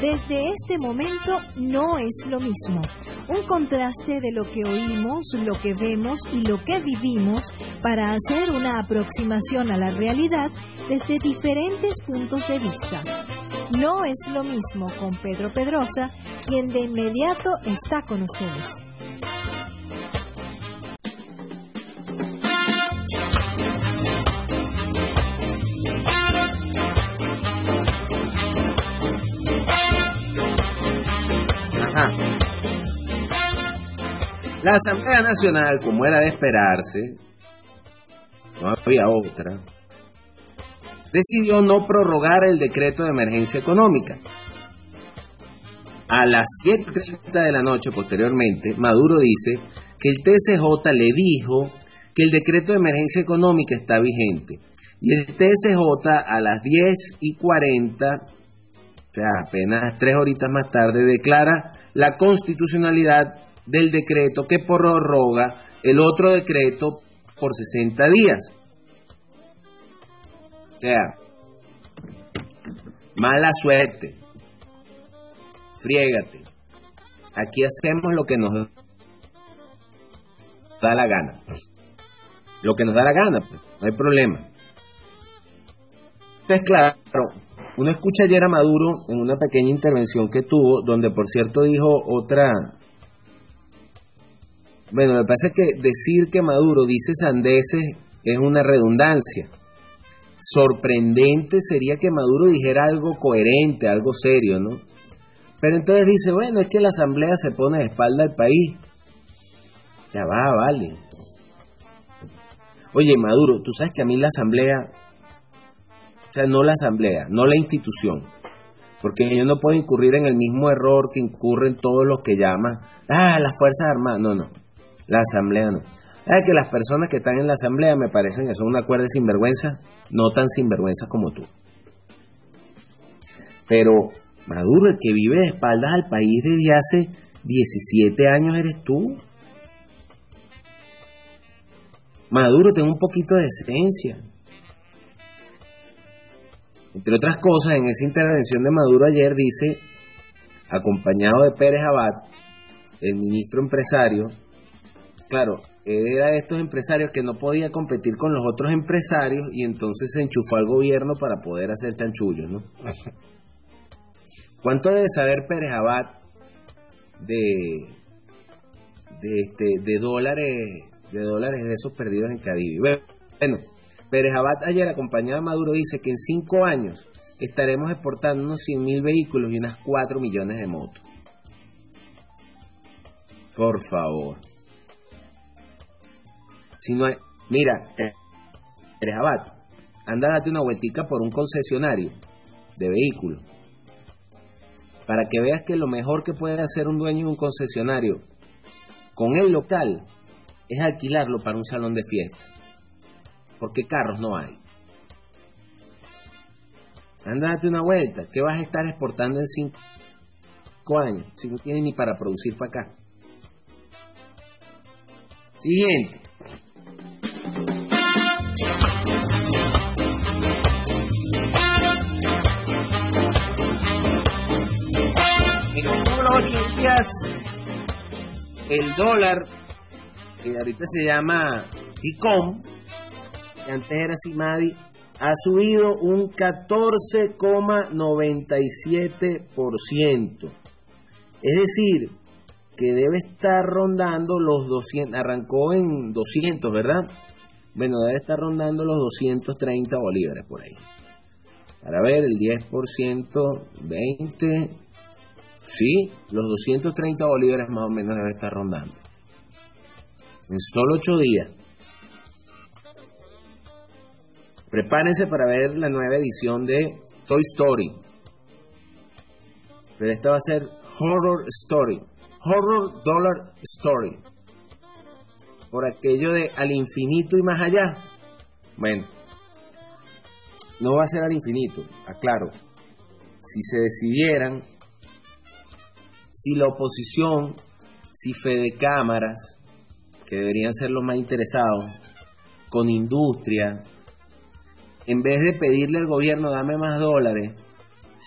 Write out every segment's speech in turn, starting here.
Desde este momento no es lo mismo. Un contraste de lo que oímos, lo que vemos y lo que vivimos para hacer una aproximación a la realidad desde diferentes puntos de vista. No es lo mismo con Pedro Pedrosa, quien de inmediato está con ustedes. La Asamblea Nacional, como era de esperarse, no había otra, decidió no prorrogar el decreto de emergencia económica. A las 7.30 de la noche posteriormente, Maduro dice que el TSJ le dijo que el decreto de emergencia económica está vigente. Y el TSJ a las 10 y 40, o sea, apenas tres horitas más tarde, declara la constitucionalidad del decreto que prorroga el otro decreto por 60 días. O sea, mala suerte, friégate. Aquí hacemos lo que nos da la gana. Lo que nos da la gana, pues, no hay problema. Entonces, claro, uno escucha ayer a Maduro en una pequeña intervención que tuvo, donde por cierto dijo otra... Bueno, me parece que decir que Maduro dice sandeces es una redundancia. Sorprendente sería que Maduro dijera algo coherente, algo serio, ¿no? Pero entonces dice, bueno, es que la asamblea se pone de espalda al país. Ya va, vale. Oye, Maduro, tú sabes que a mí la asamblea sea, no la asamblea, no la institución. Porque yo no puedo incurrir en el mismo error que incurren todos los que llaman, ah, las Fuerzas Armadas. No, no, la asamblea no. Es que las personas que están en la asamblea me parecen que son una cuerda sinvergüenza, no tan sinvergüenza como tú. Pero Maduro, el que vive de espaldas al país desde hace 17 años eres tú. Maduro, ten un poquito de esencia. Entre otras cosas, en esa intervención de Maduro ayer dice, acompañado de Pérez Abad, el ministro empresario, claro, era de estos empresarios que no podía competir con los otros empresarios y entonces se enchufó al gobierno para poder hacer chanchullos, ¿no? ¿Cuánto debe saber Pérez Abad de, de, este, de dólares de dólares de esos perdidos en Cadivi? Bueno, Pérez Abad ayer acompañado de Maduro dice que en cinco años estaremos exportando unos 100 mil vehículos y unas 4 millones de motos. Por favor. Si no hay, mira, Pérez Abad, anda date una vueltica por un concesionario de vehículos para que veas que lo mejor que puede hacer un dueño de un concesionario con el local es alquilarlo para un salón de fiesta porque carros no hay. Andate una vuelta, ¿qué vas a estar exportando en cinco años? Si no tienes ni para producir para acá. Siguiente. El dólar, que ahorita se llama TICOM, antes era Simadi, ha subido un 14,97%. Es decir, que debe estar rondando los 200, arrancó en 200, ¿verdad? Bueno, debe estar rondando los 230 bolívares por ahí. Para ver, el 10%, 20, sí, los 230 bolívares más o menos debe estar rondando. En solo 8 días. Prepárense para ver la nueva edición de Toy Story. Pero esta va a ser Horror Story. Horror Dollar Story. Por aquello de al infinito y más allá. Bueno, no va a ser al infinito, aclaro. Si se decidieran, si la oposición, si Fede Cámaras, que deberían ser los más interesados, con industria, en vez de pedirle al gobierno dame más dólares,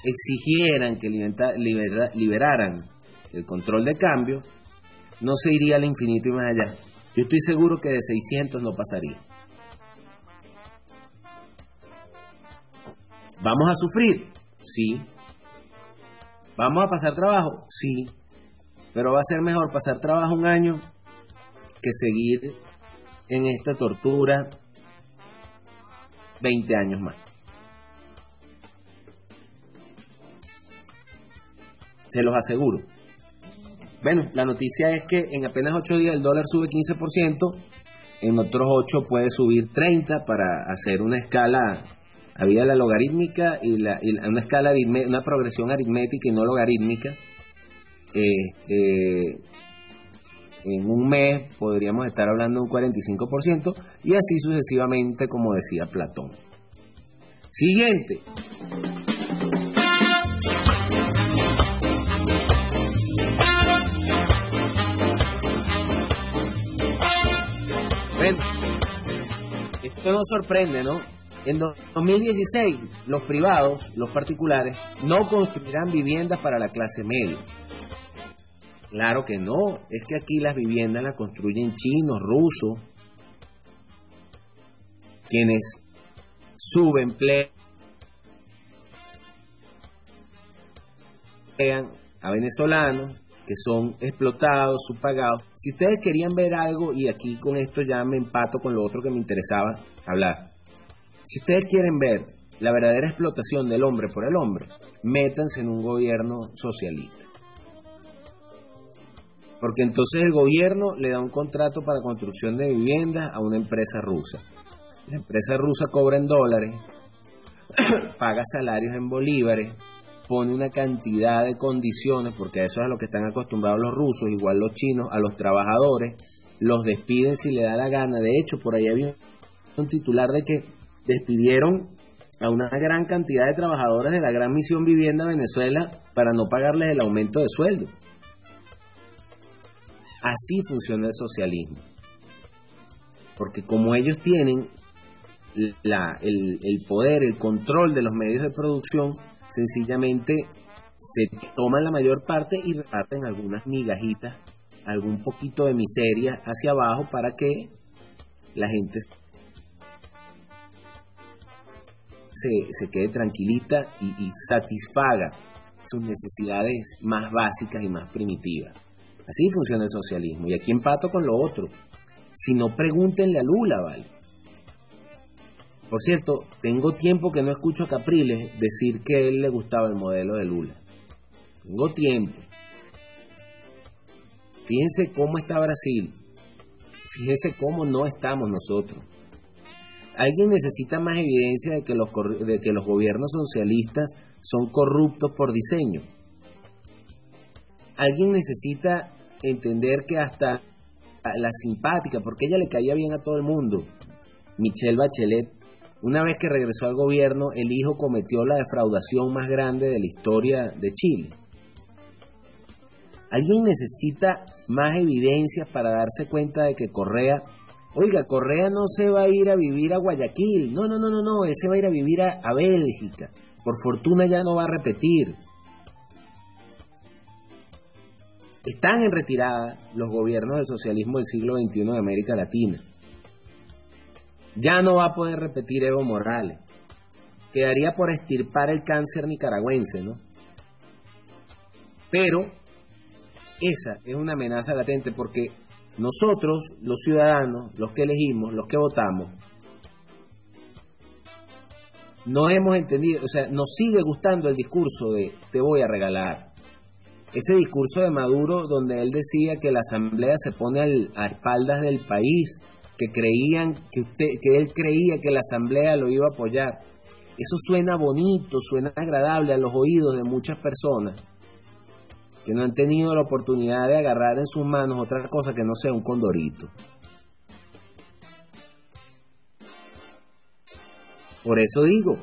exigieran que liberaran el control de cambio, no se iría al infinito y más allá. Yo estoy seguro que de 600 no pasaría. ¿Vamos a sufrir? Sí. ¿Vamos a pasar trabajo? Sí. Pero va a ser mejor pasar trabajo un año que seguir en esta tortura 20 años más. Se los aseguro. Bueno, la noticia es que en apenas 8 días el dólar sube 15%, en otros 8 puede subir 30 para hacer una escala, había la logarítmica y, la, una escala, una progresión aritmética y no logarítmica. Este, en un mes podríamos estar hablando de un 45% y así sucesivamente como decía Platón. Siguiente. esto no sorprende, ¿no? En 2016, los privados, los particulares, no construirán viviendas para la clase media. Claro que no, es que aquí las viviendas las construyen chinos, rusos, quienes subemplean a venezolanos que son explotados, subpagados. Si ustedes querían ver algo, y aquí con esto ya me empato con lo otro que me interesaba hablar, si ustedes quieren ver la verdadera explotación del hombre por el hombre, métanse en un gobierno socialista. Porque entonces el gobierno le da un contrato para construcción de viviendas a una empresa rusa. La empresa rusa cobra en dólares, paga salarios en bolívares, pone una cantidad de condiciones, porque eso es a lo que están acostumbrados los rusos, igual los chinos, a los trabajadores, los despiden si le da la gana. De hecho, por ahí había un titular de que despidieron a una gran cantidad de trabajadores de la Gran Misión Vivienda Venezuela para no pagarles el aumento de sueldo. Así funciona el socialismo. Porque como ellos tienen la, el, el poder, el control de los medios de producción, sencillamente se toman la mayor parte y reparten algunas migajitas, algún poquito de miseria hacia abajo para que la gente se, quede tranquilita y, y satisfaga sus necesidades más básicas y más primitivas. Así funciona el socialismo. Y aquí empato con lo otro. Si no, pregúntenle a Lula, ¿vale? Por cierto, tengo tiempo que no escucho a Capriles decir que a él le gustaba el modelo de Lula. Tengo tiempo. Fíjense cómo está Brasil. Fíjense cómo no estamos nosotros. Alguien necesita más evidencia de que los, de que los gobiernos socialistas son corruptos por diseño. Alguien necesita entender que hasta la simpática, porque ella le caía bien a todo el mundo, Michelle Bachelet, una vez que regresó al gobierno, el hijo cometió la defraudación más grande de la historia de Chile. Alguien necesita más evidencias para darse cuenta de que Correa, oiga, Correa no se va a ir a vivir a Guayaquil, no, no, no, no, no, él se va a ir a vivir a, a Bélgica. Por fortuna ya no va a repetir. Están en retirada los gobiernos del socialismo del siglo XXI de América Latina. Ya no va a poder repetir Evo Morales. Quedaría por estirpar el cáncer nicaragüense, ¿no? Pero esa es una amenaza latente porque nosotros, los ciudadanos, los que elegimos, los que votamos, no hemos entendido, o sea, nos sigue gustando el discurso de te voy a regalar. Ese discurso de Maduro donde él decía que la asamblea se pone a espaldas del país que creían que usted que él creía que la asamblea lo iba a apoyar. Eso suena bonito, suena agradable a los oídos de muchas personas que no han tenido la oportunidad de agarrar en sus manos otra cosa que no sea un condorito. Por eso digo,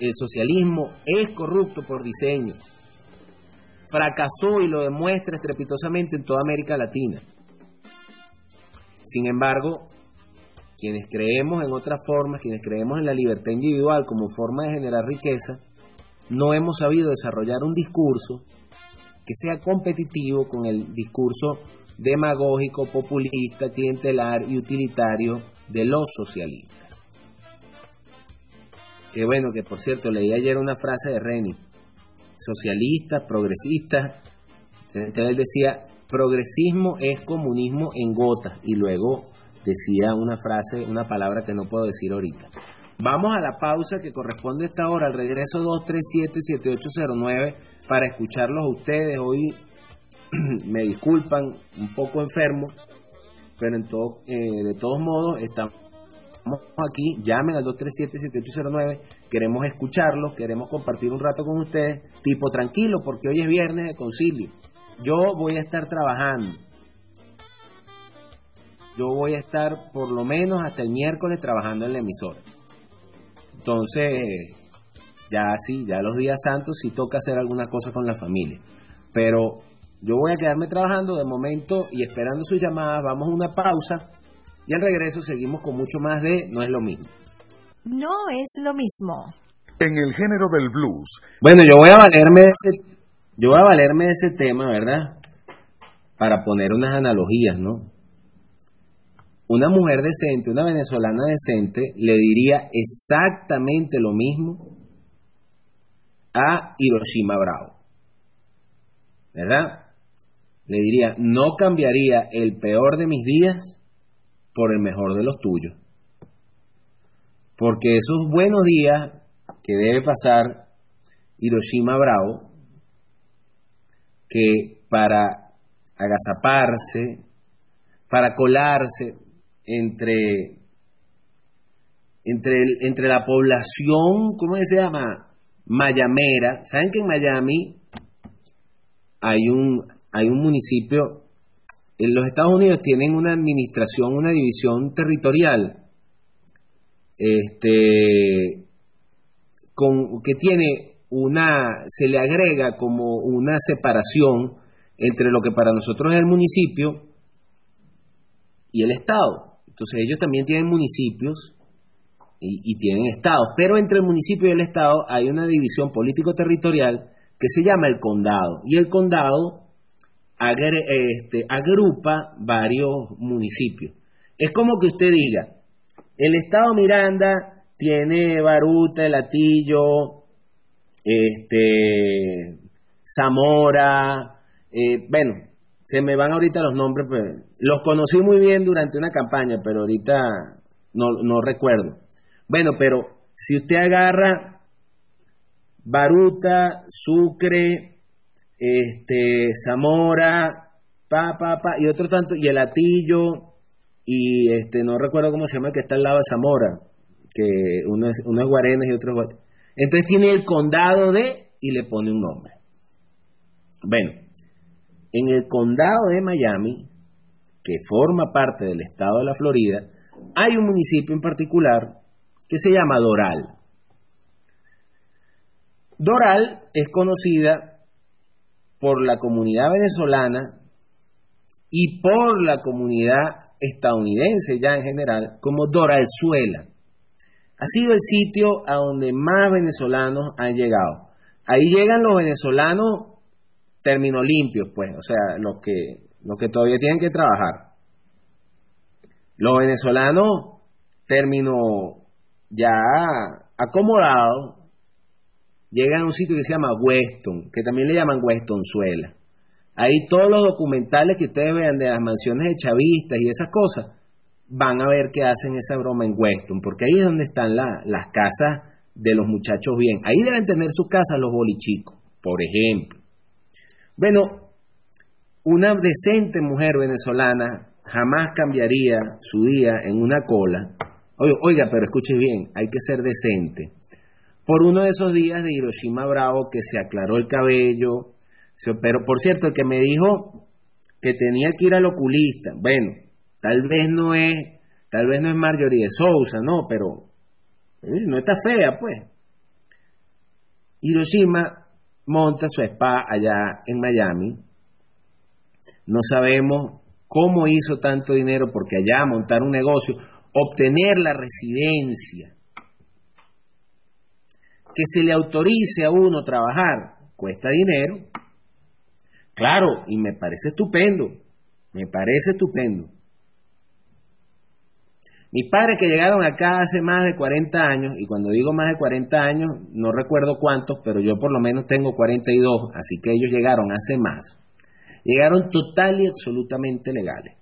el socialismo es corrupto por diseño. Fracasó y lo demuestra estrepitosamente en toda América Latina. Sin embargo, quienes creemos en otras formas, quienes creemos en la libertad individual como forma de generar riqueza, no hemos sabido desarrollar un discurso que sea competitivo con el discurso demagógico, populista, clientelar y utilitario de los socialistas. Que bueno, que por cierto, leí ayer una frase de Reni, socialista, progresista, entonces él decía, progresismo es comunismo en gotas, y luego decía una frase, una palabra que no puedo decir ahorita. Vamos a la pausa que corresponde a esta hora, al regreso 237-7809, para escucharlos a ustedes. Hoy me disculpan, un poco enfermo, pero en todo, eh, de todos modos estamos aquí. Llamen al 237-7809, queremos escucharlos, queremos compartir un rato con ustedes, tipo tranquilo, porque hoy es viernes de concilio. Yo voy a estar trabajando yo voy a estar por lo menos hasta el miércoles trabajando en la emisora. Entonces, ya sí, ya los días santos sí toca hacer alguna cosa con la familia. Pero yo voy a quedarme trabajando de momento y esperando sus llamadas. Vamos a una pausa y al regreso seguimos con mucho más de No es lo mismo. No es lo mismo. En el género del blues. Bueno, yo voy a valerme de ese, yo voy a valerme de ese tema, ¿verdad? Para poner unas analogías, ¿no? una mujer decente, una venezolana decente, le diría exactamente lo mismo a Hiroshima Bravo. ¿Verdad? Le diría, no cambiaría el peor de mis días por el mejor de los tuyos. Porque esos buenos días que debe pasar Hiroshima Bravo, que para agazaparse, para colarse, entre, entre, entre la población, ¿cómo se llama? Mayamera. ¿Saben que en Miami hay un, hay un municipio, en los Estados Unidos tienen una administración, una división territorial, este, con, que tiene una, se le agrega como una separación entre lo que para nosotros es el municipio y el Estado. Entonces ellos también tienen municipios y, tienen estados, pero entre el municipio y el estado hay una división político-territorial que se llama el condado. Y el condado este, agrupa varios municipios. Es como que usted diga, el estado Miranda tiene Baruta, El Atillo, este, Zamora, eh, bueno, se me van ahorita los nombres, pues, los conocí muy bien durante una campaña, pero ahorita no, no recuerdo. Bueno, pero si usted agarra Baruta, Sucre, este, Zamora, pa, pa, pa, y otro tanto, y el Atillo, y este, no recuerdo cómo se llama, que está al lado de Zamora, que uno es, uno y otro es Entonces tiene el condado de, y le pone un nombre. Bueno, en el condado de Miami, que forma parte del estado de la Florida, hay un municipio en particular que se llama Doral. Doral es conocida por la comunidad venezolana y por la comunidad estadounidense ya en general como Doralzuela. Ha sido el sitio a donde más venezolanos han llegado. Ahí llegan los venezolanos términos limpios, pues, o sea, los que, los que todavía tienen que trabajar. Los venezolanos, término ya acomodado, llegan a un sitio que se llama Weston, que también le llaman Westonzuela. Ahí todos los documentales que ustedes vean de las mansiones de chavistas y esas cosas, van a ver que hacen esa broma en Weston, porque ahí es donde están las casas de los muchachos bien. Ahí deben tener sus casas los bolichicos, por ejemplo. Bueno, una decente mujer venezolana jamás cambiaría su día en una cola. Oiga, pero escuche bien, hay que ser decente. Por uno de esos días de Hiroshima Bravo que se aclaró el cabello, pero por cierto, el que me dijo que tenía que ir al oculista, bueno, tal vez no es, tal vez no es Marjorie de Sousa, no, pero eh, no está fea, pues. Hiroshima monta su spa allá en Miami. No sabemos cómo hizo tanto dinero porque allá montar un negocio obtener la residencia, que se le autorice a uno trabajar, cuesta dinero. Claro, y me parece estupendo, me parece estupendo. Mis padres que llegaron acá hace más de 40 años, y cuando digo más de 40 años, no recuerdo cuántos, pero yo por lo menos tengo 42, así que ellos llegaron hace más. Llegaron total y absolutamente legales,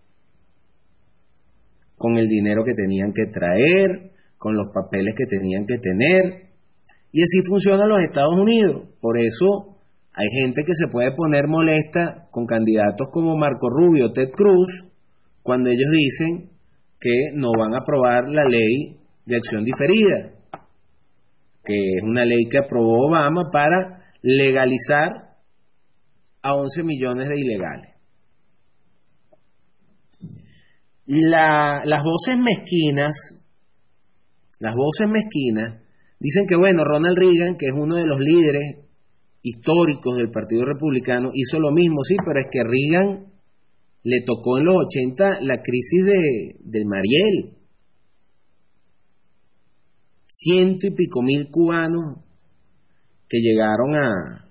con el dinero que tenían que traer, con los papeles que tenían que tener, y así funcionan los Estados Unidos. Por eso hay gente que se puede poner molesta con candidatos como Marco Rubio, Ted Cruz, cuando ellos dicen que no van a aprobar la ley de acción diferida, que es una ley que aprobó Obama para legalizar a 11 millones de ilegales. las voces mezquinas, las voces mezquinas, dicen que bueno, Ronald Reagan, que es uno de los líderes históricos del Partido Republicano, hizo lo mismo, sí, pero es que Reagan le tocó en los 80 la crisis de, Mariel. Ciento y pico mil cubanos que llegaron a...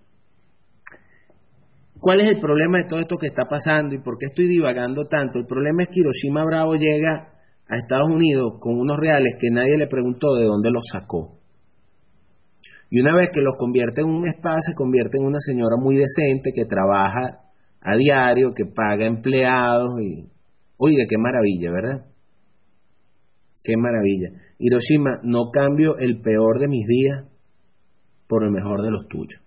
¿Cuál es el problema de todo esto que está pasando y por qué estoy divagando tanto? El problema es que Hiroshima Bravo llega a Estados Unidos con unos reales que nadie le preguntó de dónde los sacó. Y una vez que los convierte en un espacio, se convierte en una señora muy decente que trabaja a diario, que paga empleados y... Oiga, qué maravilla, ¿verdad? Qué maravilla. Hiroshima, no cambio el peor de mis días por el mejor de los tuyos.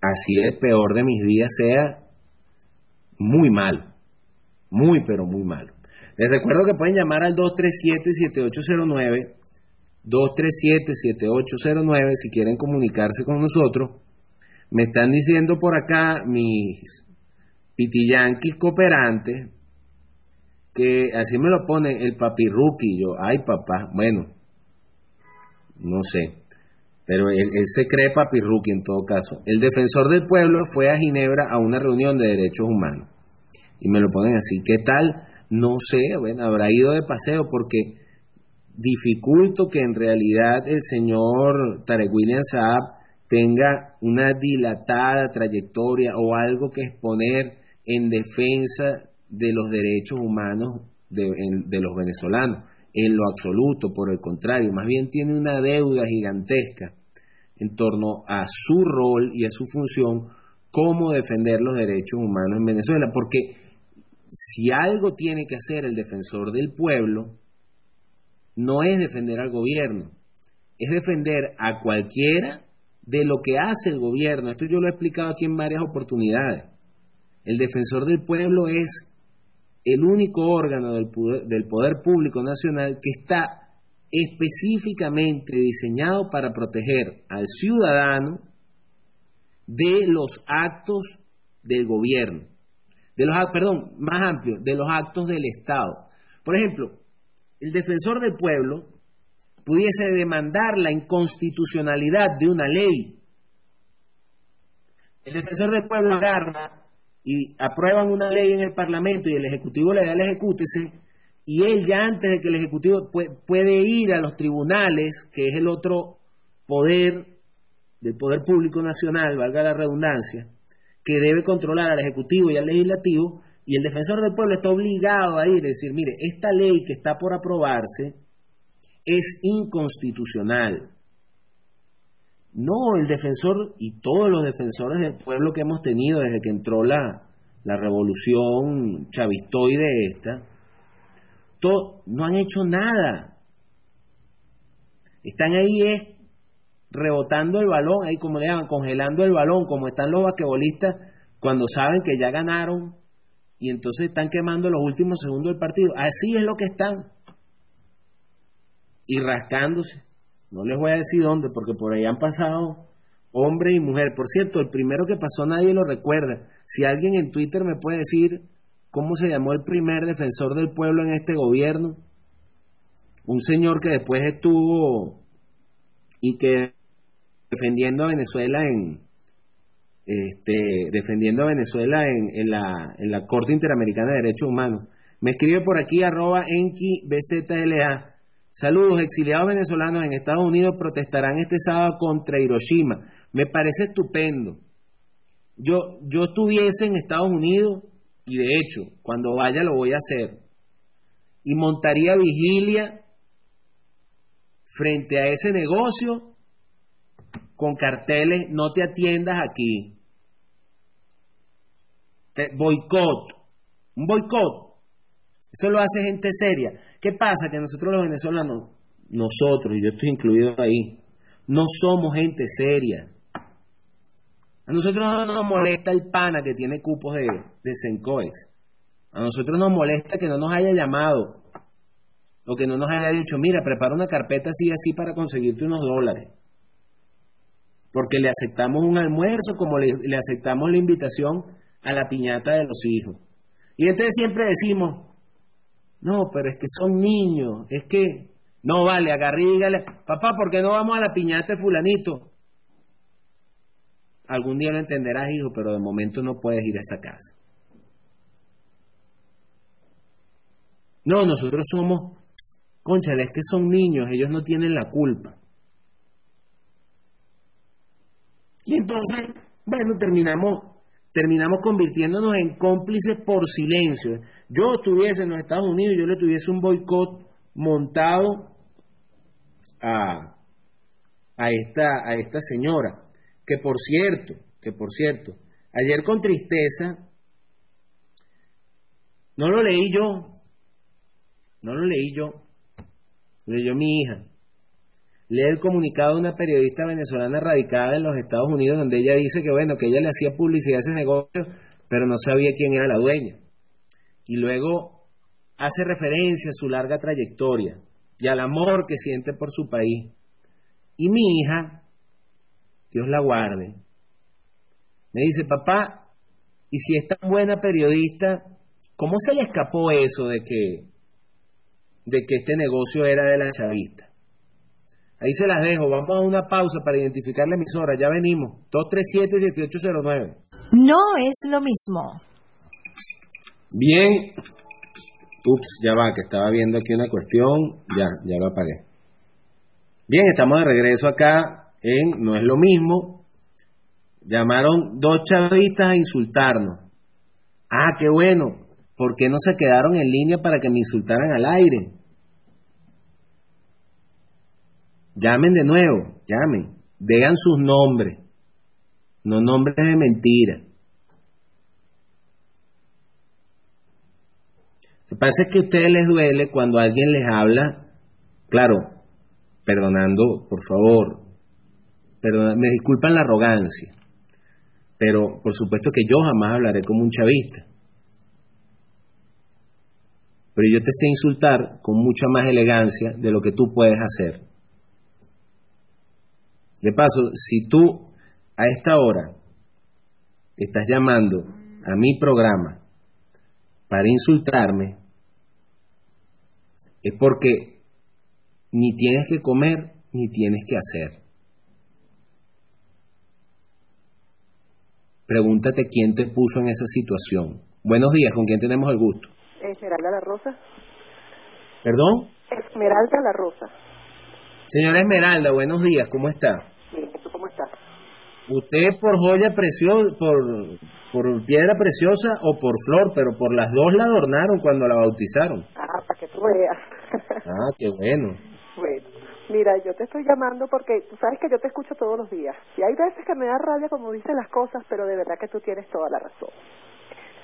Así el peor de mis días sea muy malo. Muy, pero muy malo. Les recuerdo que pueden llamar al 237-7809 237-7809 si quieren comunicarse con nosotros. Me están diciendo por acá mis pitillanquis cooperantes que así me lo pone el papi rookie. Yo, ay papá, bueno, no sé, pero él, él se cree papi rookie en todo caso. El defensor del pueblo fue a Ginebra a una reunión de derechos humanos y me lo ponen así. ¿Qué tal? No sé, bueno, habrá ido de paseo porque dificulto que en realidad el señor Tarek William Saab tenga una dilatada trayectoria o algo que exponer en defensa de los derechos humanos de, de, los venezolanos, en lo absoluto, por el contrario, más bien tiene una deuda gigantesca en torno a su rol y a su función como defender los derechos humanos en Venezuela, porque si algo tiene que hacer el defensor del pueblo, no es defender al gobierno, es defender a cualquiera de lo que hace el gobierno. Esto yo lo he explicado aquí en varias oportunidades. El defensor del pueblo es el único órgano del poder, público nacional que está específicamente diseñado para proteger al ciudadano de los actos del gobierno, de los perdón, más amplio, de los actos del Estado. Por ejemplo, el defensor del pueblo pudiese demandar la inconstitucionalidad de una ley. El defensor del pueblo agarra y aprueban una ley en el Parlamento y el Ejecutivo le da el ejecútese y él ya antes de que el Ejecutivo puede ir a los tribunales, que es el otro poder del poder público nacional, valga la redundancia, que debe controlar al Ejecutivo y al Legislativo, y el defensor del pueblo está obligado a ir y decir, mire, esta ley que está por aprobarse es inconstitucional. No, el defensor y todos los defensores del pueblo que hemos tenido desde que entró la, la revolución chavistoide esta, no han hecho nada. Están ahí rebotando el balón, ahí como le llaman, congelando el balón, como están los basquetbolistas cuando saben que ya ganaron y entonces están quemando los últimos segundos del partido. Así es lo que están. Y rascándose. No les voy a decir dónde, porque por ahí han pasado hombre y mujer. Por cierto, el primero que pasó nadie lo recuerda. Si alguien en Twitter me puede decir cómo se llamó el primer defensor del pueblo en este gobierno, un señor que después estuvo y que defendiendo a Venezuela en, este, defendiendo a Venezuela en, la, en la Corte Interamericana de Derechos Humanos. Me escribe por aquí arroba enki. Saludos, exiliados venezolanos en Estados Unidos protestarán este sábado contra Hiroshima. Me parece estupendo. Yo, yo estuviese en Estados Unidos y de hecho, cuando vaya lo voy a hacer. Y montaría vigilia frente a ese negocio con carteles, no te atiendas aquí. Boicot, un boicot. Eso lo hace gente seria. ¿Qué pasa? Que nosotros los venezolanos, nosotros, y yo estoy incluido ahí, no somos gente seria. A nosotros no nos molesta el pana que tiene cupos de, de Sencoex. A nosotros nos molesta que no nos haya llamado o que no nos haya dicho, mira, prepara una carpeta así y así para conseguirte unos dólares. Porque le aceptamos un almuerzo como le, aceptamos la invitación a la piñata de los hijos. Y entonces siempre decimos, no, pero es que son niños, es que, no vale, agarré papá, ¿por qué no vamos a la piñata de fulanito? Algún día lo entenderás, hijo, pero de momento no puedes ir a esa casa. No, nosotros somos, conchale, es que son niños, ellos no tienen la culpa. Y entonces, bueno, terminamos, terminamos convirtiéndonos en cómplices por silencio. Yo estuviese en los Estados Unidos, yo le tuviese un boicot montado a, a, esta, a esta señora, que por cierto, que por cierto, ayer con tristeza, no lo leí yo, no lo leí yo, lo leyó mi hija. Lee el comunicado de una periodista venezolana radicada en los Estados Unidos donde ella dice que bueno, que ella le hacía publicidad a ese negocio, pero no sabía quién era la dueña. Y luego hace referencia a su larga trayectoria y al amor que siente por su país. Y mi hija, Dios la guarde, me dice, papá, y si es tan buena periodista, ¿cómo se le escapó eso de que de que este negocio era de la chavista. Ahí se las dejo. Vamos a una pausa para identificar la emisora. Ya venimos. 237-7809. No es lo mismo. Bien. Ups, ya va, que estaba viendo aquí una cuestión. Ya, ya lo apagué. Bien, estamos de regreso acá en No es lo mismo. Llamaron dos chavistas a insultarnos. Ah, qué bueno. ¿Por qué no se quedaron en línea para que me insultaran al aire? Llamen de nuevo, llamen. Digan sus nombres, no nombres de mentira. Lo que pasa es que a ustedes les duele cuando alguien les habla, claro, perdonando, por favor, me disculpan la arrogancia, pero por supuesto que yo jamás hablaré como un chavista. Pero yo te sé insultar con mucha más elegancia de lo que tú puedes hacer. De paso, si tú a esta hora estás llamando a mi programa para insultarme, es porque ni tienes que comer ni tienes que hacer. Pregúntate quién te puso en esa situación. Buenos días, ¿con quién tenemos el gusto? Esmeralda La Rosa. ¿Perdón? Esmeralda La Rosa. Señora Esmeralda, buenos días, ¿cómo está? Bien, ¿tú cómo estás? Usted por joya preciosa, por, por piedra preciosa o por flor, pero por las dos la adornaron cuando la bautizaron. Ah, para que tú veas. Ah, qué bueno. Bueno, mira, yo te estoy llamando porque tú sabes que yo te escucho todos los días. Y hay veces que me da rabia como dices las cosas, pero de verdad que tú tienes toda la razón.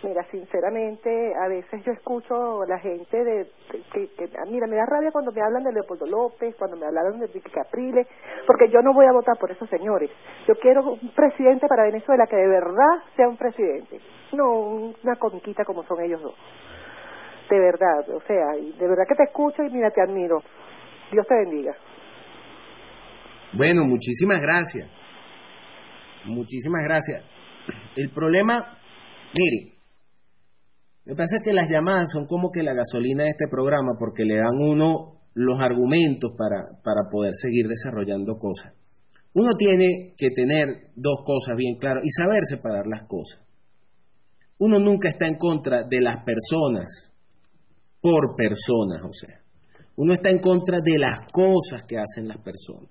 Mira, sinceramente, a veces yo escucho la gente de, que, que, mira, me da rabia cuando me hablan de Leopoldo López, cuando me hablaron de Vicky Capriles, porque yo no voy a votar por esos señores. Yo quiero un presidente para Venezuela que de verdad sea un presidente, no una conquista como son ellos dos. De verdad, o sea, de verdad que te escucho y mira, te admiro. Dios te bendiga. Bueno, muchísimas gracias. Muchísimas gracias. El problema, mire, me pasa que las llamadas son como que la gasolina de este programa porque le dan uno los argumentos para, para poder seguir desarrollando cosas. Uno tiene que tener dos cosas bien claras y saber separar las cosas. Uno nunca está en contra de las personas por personas, o sea, uno está en contra de las cosas que hacen las personas.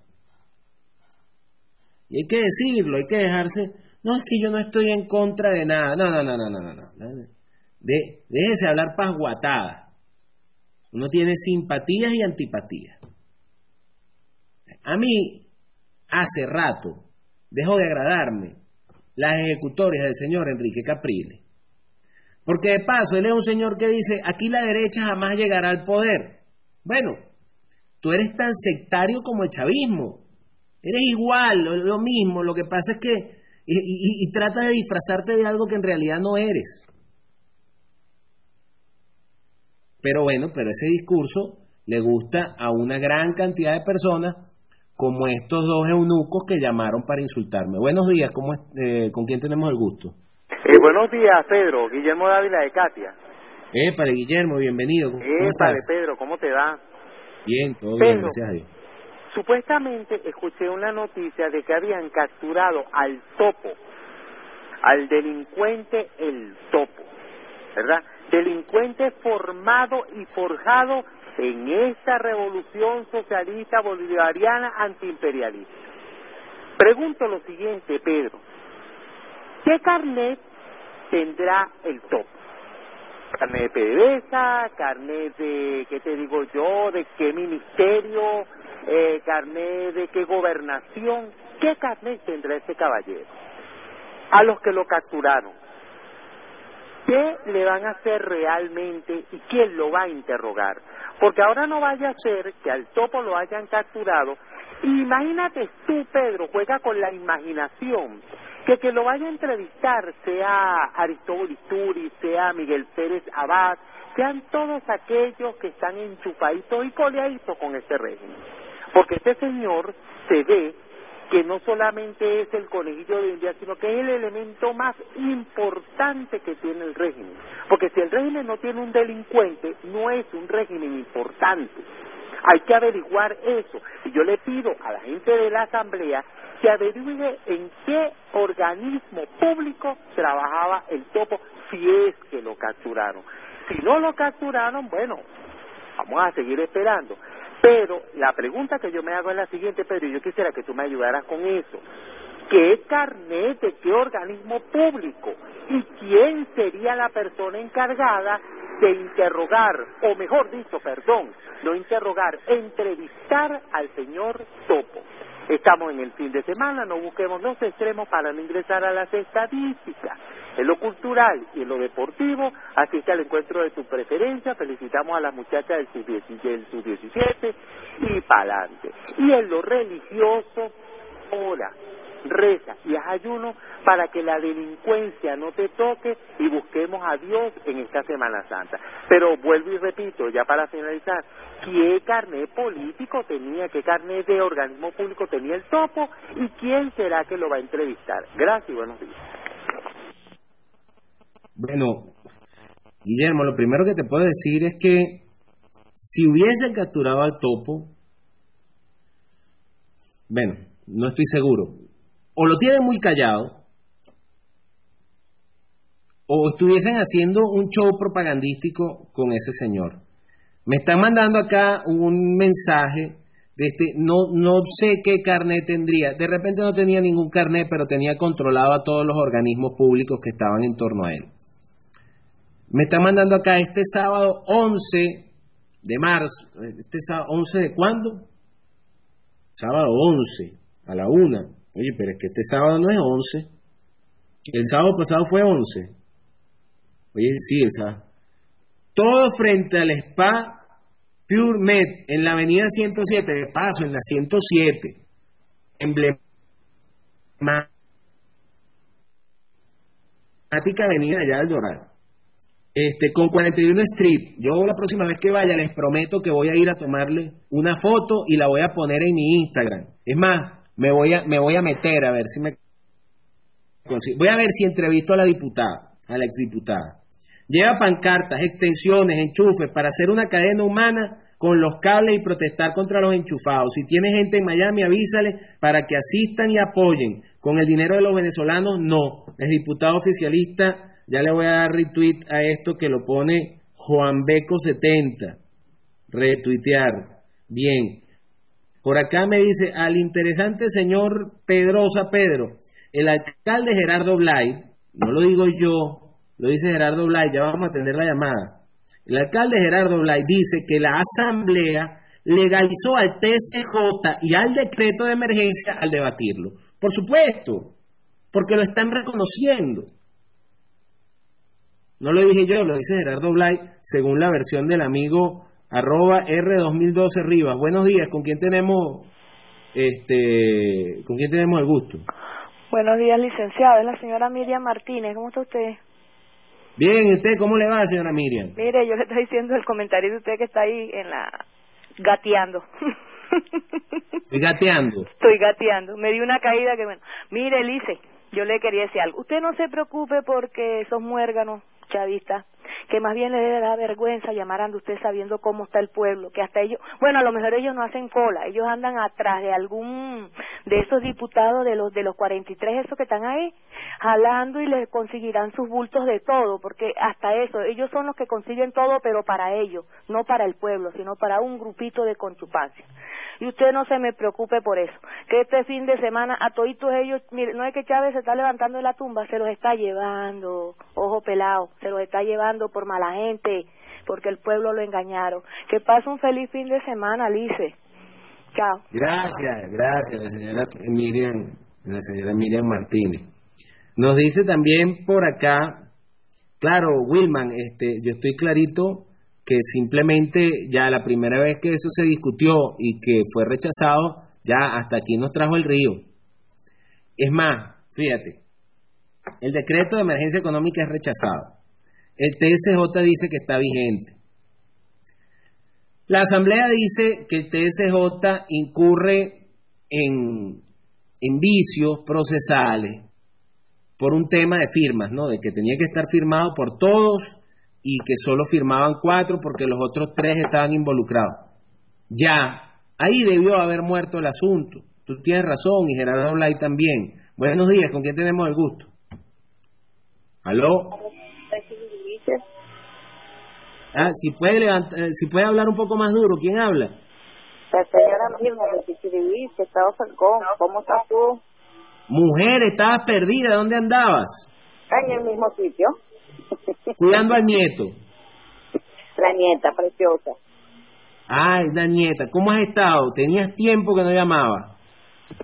Y hay que decirlo, hay que dejarse, no es que yo no estoy en contra de nada, no, no, no, no, no, no, De, hablar pasguatada. Uno tiene simpatías y antipatías. A mí, hace rato, dejó de agradarme las ejecutorias del señor Enrique Capriles. Porque de paso, él es un señor que dice, aquí la derecha jamás llegará al poder. Bueno, tú eres tan sectario como el chavismo. Eres igual, lo, mismo. Lo que pasa es que... Y, y, de disfrazarte de algo que en realidad no eres. Pero bueno, pero ese discurso le gusta a una gran cantidad de personas como estos dos eunucos que llamaron para insultarme. Buenos días, ¿cómo eh, ¿con quién tenemos el gusto? Eh, buenos días, Pedro. Guillermo Dávila de Katia. Eh, para Guillermo, bienvenido. ¿Cómo eh, Pedro, ¿cómo te va? Bien, todo bien, gracias a Dios. Supuestamente escuché una noticia de que habían capturado al topo, al delincuente el topo, ¿verdad? Delincuente formado y forjado en esta revolución socialista bolivariana antiimperialista. Pregunto lo siguiente, Pedro. ¿Qué carnet tendrá el top? Carnet de PDVSA, carnet de, ¿qué te digo yo? ¿De qué ministerio? Eh, carnet de qué gobernación? ¿Qué carnet tendrá ese caballero? A los que lo capturaron. ¿Qué le van a hacer realmente y quién lo va a interrogar? Porque ahora no vaya a ser que al topo lo hayan capturado. Imagínate tú, Pedro, juega con la imaginación. Que que lo vaya a entrevistar sea Aristóbulo Turi, sea Miguel Pérez Abad, sean todos aquellos que están enchufaditos y coleaditos con este régimen. Porque este señor se ve que no solamente es el conejillo de India, sino que es el elemento más importante que tiene el régimen. Porque si el régimen no tiene un delincuente, no es un régimen importante. Hay que averiguar eso. Y yo le pido a la gente de la Asamblea que averigüe en qué organismo público trabajaba el topo, si es que lo capturaron. Si no lo capturaron, bueno, vamos a seguir esperando. Pero la pregunta que yo me hago es la siguiente, Pedro, y yo quisiera que tú me ayudaras con eso. ¿Qué carnet de qué organismo público? ¿Y quién sería la persona encargada de interrogar, o mejor dicho, perdón, no interrogar, entrevistar al señor Topo? Estamos en el fin de semana, no busquemos los extremos para no ingresar a las estadísticas. En lo cultural y en lo deportivo, asiste al encuentro de tu preferencia, felicitamos a las muchachas del sub-17 y para adelante. Y en lo religioso, ora, reza y haz ayuno para que la delincuencia no te toque y busquemos a Dios en esta Semana Santa. Pero vuelvo y repito, ya para finalizar, ¿qué carnet político tenía, qué carnet de organismo público tenía el topo y quién será que lo va a entrevistar? Gracias y buenos días. Bueno, Guillermo, lo primero que te puedo decir es que si hubiesen capturado al topo, bueno, no estoy seguro, o lo tienen muy callado, o estuviesen haciendo un show propagandístico con ese señor. Me están mandando acá un mensaje de este, no, no sé qué carnet tendría. De repente no tenía ningún carnet, pero tenía controlado a todos los organismos públicos que estaban en torno a él. Me están mandando acá este sábado 11 de marzo. Este sábado, ¿11 de cuándo? Sábado 11, a la una. Oye, pero es que este sábado no es 11. El sábado pasado fue 11. Oye, sí, esa. Todo frente al spa Pure Med en la avenida 107, de paso, en la 107. Emblemática avenida allá del Doral. Este, con 41 Street. Yo la próxima vez que vaya les prometo que voy a ir a tomarle una foto y la voy a poner en mi Instagram. Es más, me voy a, me voy a meter a ver si me... Voy a ver si entrevisto a la diputada, a la exdiputada. Lleva pancartas, extensiones, enchufes para hacer una cadena humana con los cables y protestar contra los enchufados. Si tiene gente en Miami, avísale para que asistan y apoyen. Con el dinero de los venezolanos, no. El diputado oficialista, ya le voy a dar retweet a esto que lo pone Juan Beco 70, retuitear. Bien. Por acá me dice al interesante señor Pedrosa Pedro, el alcalde Gerardo Blay, no lo digo yo, lo dice Gerardo Blay, ya vamos a atender la llamada. El alcalde Gerardo Blay dice que la asamblea legalizó al TCJ y al decreto de emergencia al debatirlo. Por supuesto, porque lo están reconociendo. No lo dije yo, lo dice Gerardo Blay, según la versión del amigo arroba R2012 Rivas. Buenos días, ¿con quién tenemos este, con quién tenemos el gusto? Buenos días, licenciado, es la señora Miriam Martínez, ¿cómo está usted? Bien, ¿y usted cómo le va, señora Miriam? Mire, yo le estoy diciendo el comentario de usted que está ahí en la gateando. Estoy gateando. Estoy gateando. Me dio una caída que bueno. Mire, Lice, yo le quería decir algo. Usted no se preocupe porque esos muérganos chavistas que más bien le da vergüenza llamar a usted sabiendo cómo está el pueblo, que hasta ellos, bueno, a lo mejor ellos no hacen cola, ellos andan atrás de algún de esos diputados de los de los 43 esos que están ahí jalando y les conseguirán sus bultos de todo, porque hasta eso, ellos son los que consiguen todo, pero para ellos, no para el pueblo, sino para un grupito de conchupancia y usted no se me preocupe por eso, que este fin de semana a toditos ellos, mire, no es que Chávez se está levantando de la tumba, se los está llevando, ojo pelado, se los está llevando por mala gente, porque el pueblo lo engañaron. Que pase un feliz fin de semana, Alice. Chao. Gracias, gracias, la señora Miriam, la señora Miriam Martínez. Nos dice también por acá, claro, Wilman, este, yo estoy clarito que simplemente ya la primera vez que eso se discutió y que fue rechazado, ya hasta aquí nos trajo el río. Es más, fíjate, el decreto de emergencia económica es rechazado. El TSJ dice que está vigente. La Asamblea dice que el TSJ incurre en, vicios procesales por un tema de firmas, ¿no? De que tenía que estar firmado por todos y que solo firmaban cuatro porque los otros tres estaban involucrados. Ya, ahí debió haber muerto el asunto. Tú tienes razón y Gerardo Blay también. Buenos días, ¿con quién tenemos el gusto? ¿Aló? Ah, si puede, levantar, eh, si puede hablar un poco más duro, ¿quién habla? La señora Mirna de Estado Falcón. ¿Cómo estás tú? Mujer, estabas perdida, ¿dónde andabas? En el mismo sitio. Cuidando al nieto. La nieta, preciosa. Ay, la nieta, ¿cómo has estado? Tenías tiempo que no llamaba.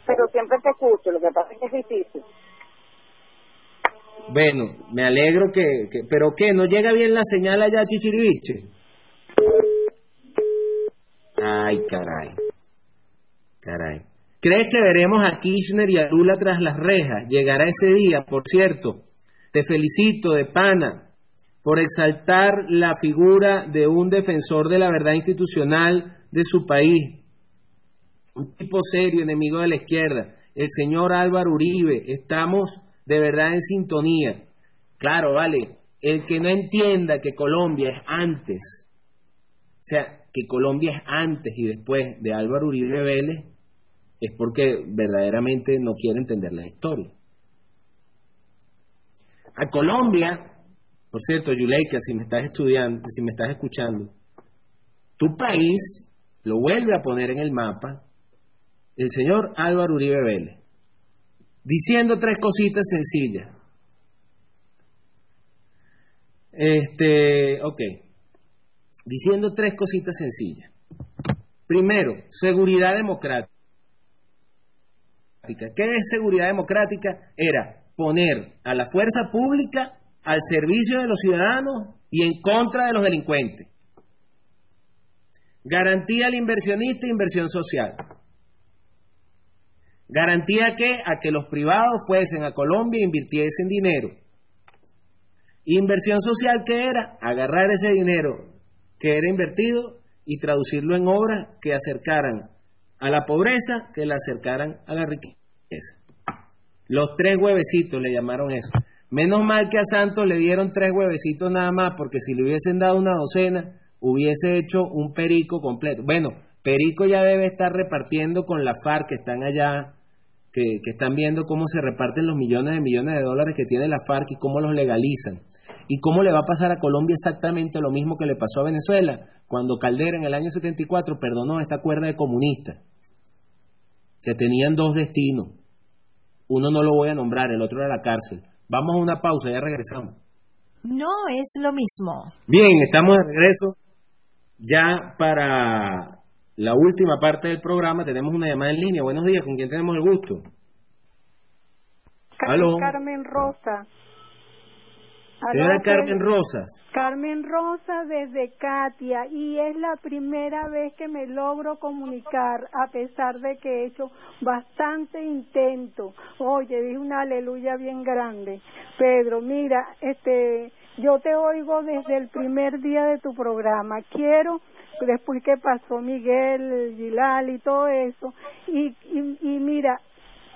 Pero siempre te escucho, lo que pasa es que es difícil. Bueno, me alegro que. ¿Pero qué? ¿No llega bien la señal allá Chichiriviche? Ay, caray. Caray. ¿Crees que veremos a Kirchner y a Lula tras las rejas? Llegará ese día, por cierto. Te felicito de pana por exaltar la figura de un defensor de la verdad institucional de su país, un tipo serio, enemigo de la izquierda, el señor Álvaro Uribe. Estamos de verdad en sintonía. Claro, vale, el que no entienda que Colombia es antes, o sea, que Colombia es antes y después de Álvaro Uribe Vélez, es porque verdaderamente no quiere entender la historia. A Colombia, por cierto, Yuleika, si me estás estudiando, si me estás escuchando, tu país lo vuelve a poner en el mapa el señor Álvaro Uribe Vélez, diciendo tres cositas sencillas. Este, ok, diciendo tres cositas sencillas. Primero, seguridad democrática. ¿Qué es seguridad democrática? Era poner a la fuerza pública al servicio de los ciudadanos y en contra de los delincuentes. Garantía al inversionista e inversión social. Garantía que a que los privados fuesen a Colombia e invirtiesen dinero. Inversión social que era agarrar ese dinero que era invertido y traducirlo en obras que acercaran a la pobreza, que la acercaran a la riqueza. Los tres huevecitos le llamaron eso. Menos mal que a Santos le dieron tres huevecitos nada más, porque si le hubiesen dado una docena, hubiese hecho un perico completo. Bueno, perico ya debe estar repartiendo con la FARC que están allá, que, que están viendo cómo se reparten los millones de millones de dólares que tiene la FARC y cómo los legalizan. ¿Y cómo le va a pasar a Colombia exactamente lo mismo que le pasó a Venezuela cuando Caldera en el año 74 perdonó esta cuerda de comunistas? Se tenían dos destinos. Uno no lo voy a nombrar, el otro era la cárcel. Vamos a una pausa, ya regresamos. No es lo mismo. Bien, estamos de regreso. Ya para la última parte del programa tenemos una llamada en línea. Buenos días, ¿con quién tenemos el gusto? Aló. Carmen Rosa. Señora Carmen Rosas. Carmen Rosa desde Katia y es la primera vez que me logro comunicar a pesar de que he hecho bastante intento. Oye, dije una aleluya bien grande. Pedro, mira, este, yo te oigo desde el primer día de tu programa. Quiero después que pasó Miguel Gilal y todo eso y y, y mira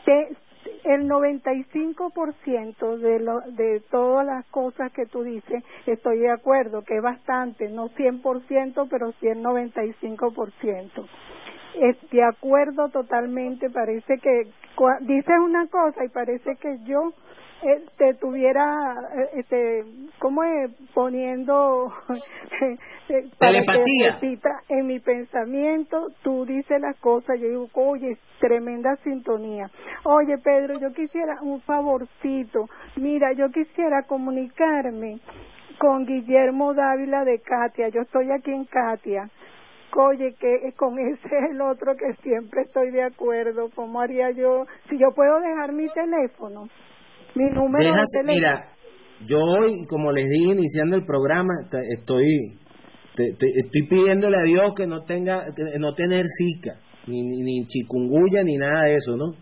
te, el 95% de, lo, de todas las cosas que tú dices, estoy de acuerdo, que es bastante, no 100%, pero sí el 95%. Es de acuerdo totalmente, parece que dices una cosa y parece que yo te tuviera eh, este cómo es poniendo eh, telepatía en mi pensamiento tú dices las cosas yo digo oye tremenda sintonía oye Pedro yo quisiera un favorcito mira yo quisiera comunicarme con Guillermo Dávila de Katia yo estoy aquí en Katia oye, que con ese es el otro que siempre estoy de acuerdo. ¿Cómo haría yo? Si yo puedo dejar mi teléfono. Mi número Mira, yo hoy, como les dije iniciando el programa, estoy estoy pidiéndole a Dios que no tenga que no tener zika, ni, ni, chikungunya, ni nada de eso, ¿no?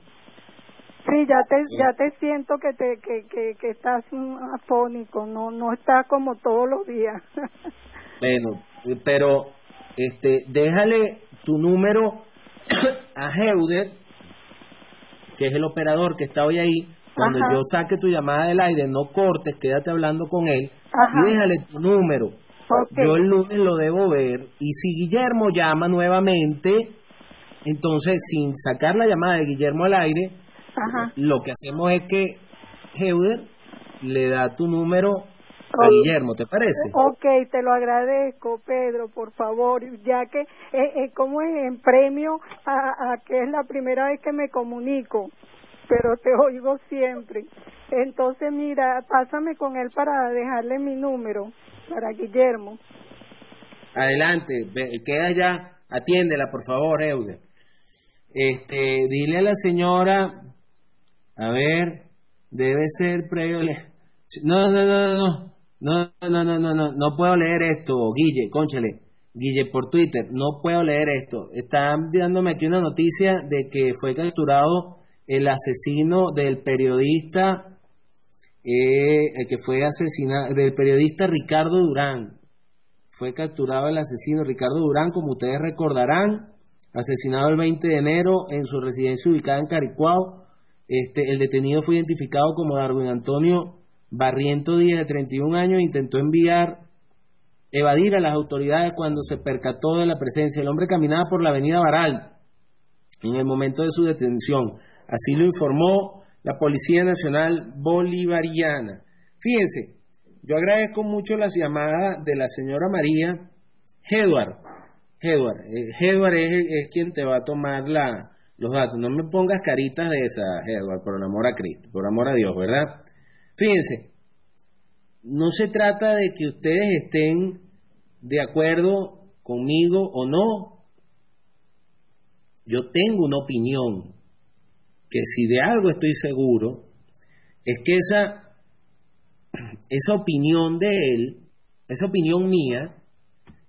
Sí, ya te, ya te siento que, te, que, que, que estás afónico, no no estás como todos los días. bueno, pero este déjale tu número a Heuder, que es el operador que está hoy ahí, cuando yo saque tu llamada del aire, no cortes, quédate hablando con él y déjale tu número. Yo el lunes lo debo ver y si Guillermo llama nuevamente, entonces sin sacar la llamada de Guillermo al aire, lo que hacemos es que Heuder le da tu número a Guillermo, ¿te parece? Ok, te lo agradezco, Pedro, por favor, ya que eh, eh, como es en premio a, a que es la primera vez que me comunico pero te oigo siempre. Entonces, mira, pásame con él para dejarle mi número, para Guillermo. Adelante, queda ya, atiéndela, por favor, Eude. Este, dile a la señora, a ver, debe ser previo. No, no, no, no, no, no, no, no, no, no puedo leer esto, Guille, conchale. Guille, por Twitter, no puedo leer esto. Están dándome aquí una noticia de que fue capturado el asesino del periodista eh, el que fue asesinado del periodista Ricardo Durán. Fue capturado el asesino Ricardo Durán como ustedes recordarán asesinado el 20 de enero en su residencia ubicada en Caricuao. Este el detenido fue identificado como Darwin Antonio Barriento Díaz de 31 años e intentó enviar evadir a las autoridades cuando se percató de la presencia. El hombre caminaba por la avenida Baral en el momento de su detención Así lo informó la Policía Nacional Bolivariana. Fíjense, yo agradezco mucho las llamadas de la señora María Edward. Edward, eh, Edward es, quien te va a tomar la, los datos. No me pongas caritas de esa, Edward, por amor a Cristo, por amor a Dios, ¿verdad? Fíjense, no se trata de que ustedes estén de acuerdo conmigo o no. Yo tengo una opinión que si de algo estoy seguro, es que esa, esa opinión de él, esa opinión mía,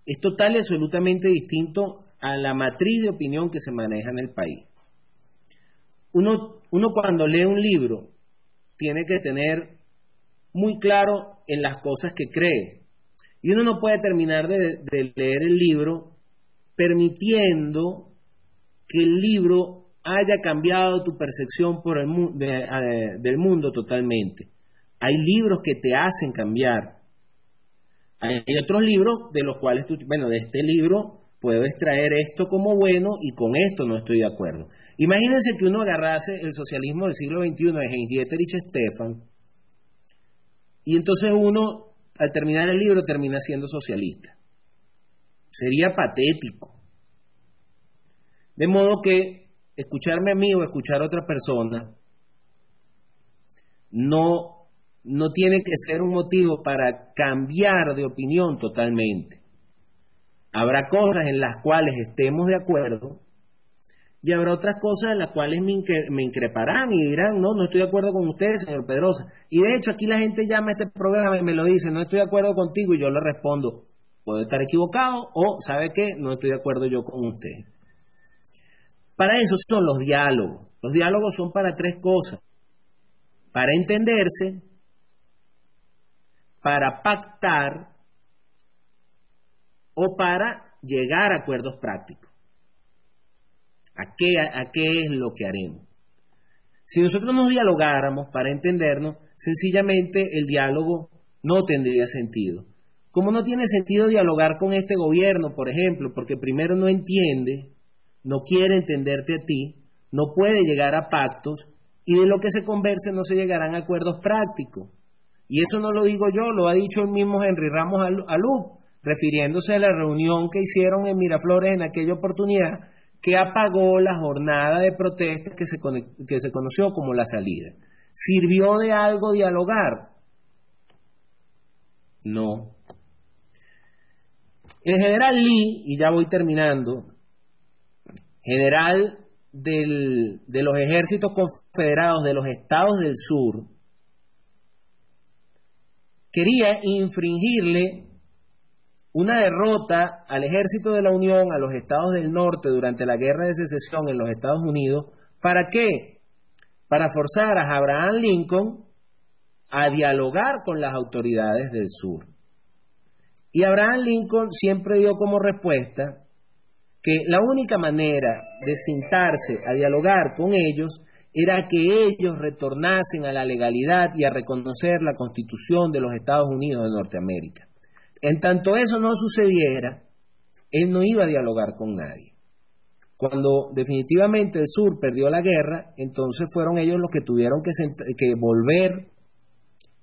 es total y absolutamente distinto a la matriz de opinión que se maneja en el país. Uno, uno cuando lee un libro tiene que tener muy claro en las cosas que cree. Y uno no puede terminar de, de leer el libro permitiendo que el libro haya cambiado tu percepción por el del mundo totalmente. Hay libros que te hacen cambiar. Hay otros libros de los cuales tú, bueno, de este libro puedo extraer esto como bueno y con esto no estoy de acuerdo. Imagínense que uno agarrase el socialismo del siglo XXI de Heinz Dieterich Stefan y entonces uno al terminar el libro termina siendo socialista. Sería patético. De modo que escucharme a mí o escuchar a otra persona no, no tiene que ser un motivo para cambiar de opinión totalmente. Habrá cosas en las cuales estemos de acuerdo y habrá otras cosas en las cuales me, increparán y dirán, no, no estoy de acuerdo con usted, señor Pedrosa. Y de hecho aquí la gente llama a este programa y me lo dice, no estoy de acuerdo contigo y yo le respondo, puedo estar equivocado o, ¿sabe qué? No estoy de acuerdo yo con usted. Para eso son los diálogos. Los diálogos son para tres cosas. Para entenderse, para pactar o para llegar a acuerdos prácticos. ¿A qué, ¿A qué es lo que haremos? Si nosotros nos dialogáramos para entendernos, sencillamente el diálogo no tendría sentido. Como no tiene sentido dialogar con este gobierno, por ejemplo, porque primero no entiende, no quiere entenderte a ti, no puede llegar a pactos y de lo que se converse no se llegarán a acuerdos prácticos. Y eso no lo digo yo, lo ha dicho el mismo Henry Ramos Alup, refiriéndose a la reunión que hicieron en Miraflores en aquella oportunidad, que apagó la jornada de protestas que se, que se conoció como la salida. ¿Sirvió de algo dialogar? No. El general Lee, y ya voy terminando, general de los ejércitos confederados de los estados del sur, quería infringirle una derrota al ejército de la Unión, a los estados del norte durante la guerra de secesión en los Estados Unidos, ¿para qué? Para forzar a Abraham Lincoln a dialogar con las autoridades del sur. Y Abraham Lincoln siempre dio como respuesta que la única manera de sentarse a dialogar con ellos era que ellos retornasen a la legalidad y a reconocer la constitución de los Estados Unidos de Norteamérica. En tanto eso no sucediera, él no iba a dialogar con nadie. Cuando definitivamente el sur perdió la guerra, entonces fueron ellos los que tuvieron que, volver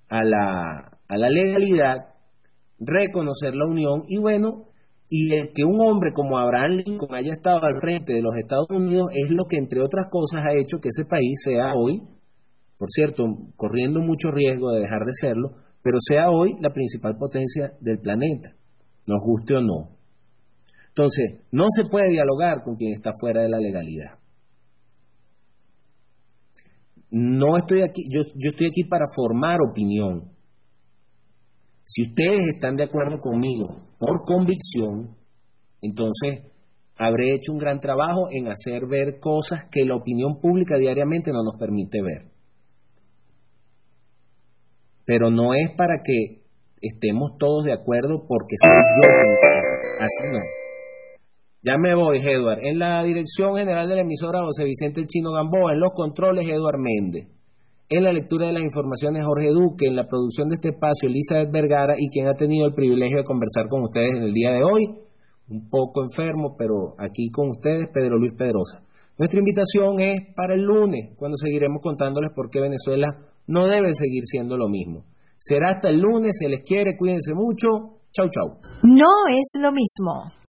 a la, a la legalidad, reconocer la unión y bueno, y el que un hombre como Abraham Lincoln haya estado al frente de los Estados Unidos es lo que, entre otras cosas, ha hecho que ese país sea hoy, por cierto, corriendo mucho riesgo de dejar de serlo, pero sea hoy la principal potencia del planeta, nos guste o no. Entonces, no se puede dialogar con quien está fuera de la legalidad. No estoy aquí, yo, yo estoy aquí para formar opinión. Si ustedes están de acuerdo conmigo por convicción, entonces habré hecho un gran trabajo en hacer ver cosas que la opinión pública diariamente no nos permite ver. Pero no es para que estemos todos de acuerdo porque soy yo. Así no. Ya me voy, Edward. En la dirección general de la emisora José Vicente El Chino Gamboa, en los controles Eduard Méndez en la lectura de las informaciones Jorge Duque, en la producción de este espacio Elizabeth Vergara y quien ha tenido el privilegio de conversar con ustedes en el día de hoy, un poco enfermo, pero aquí con ustedes Pedro Luis Pedrosa. Nuestra invitación es para el lunes, cuando seguiremos contándoles por qué Venezuela no debe seguir siendo lo mismo. Será hasta el lunes, se les quiere, cuídense mucho. Chau, chau. No es lo mismo.